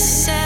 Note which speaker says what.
Speaker 1: said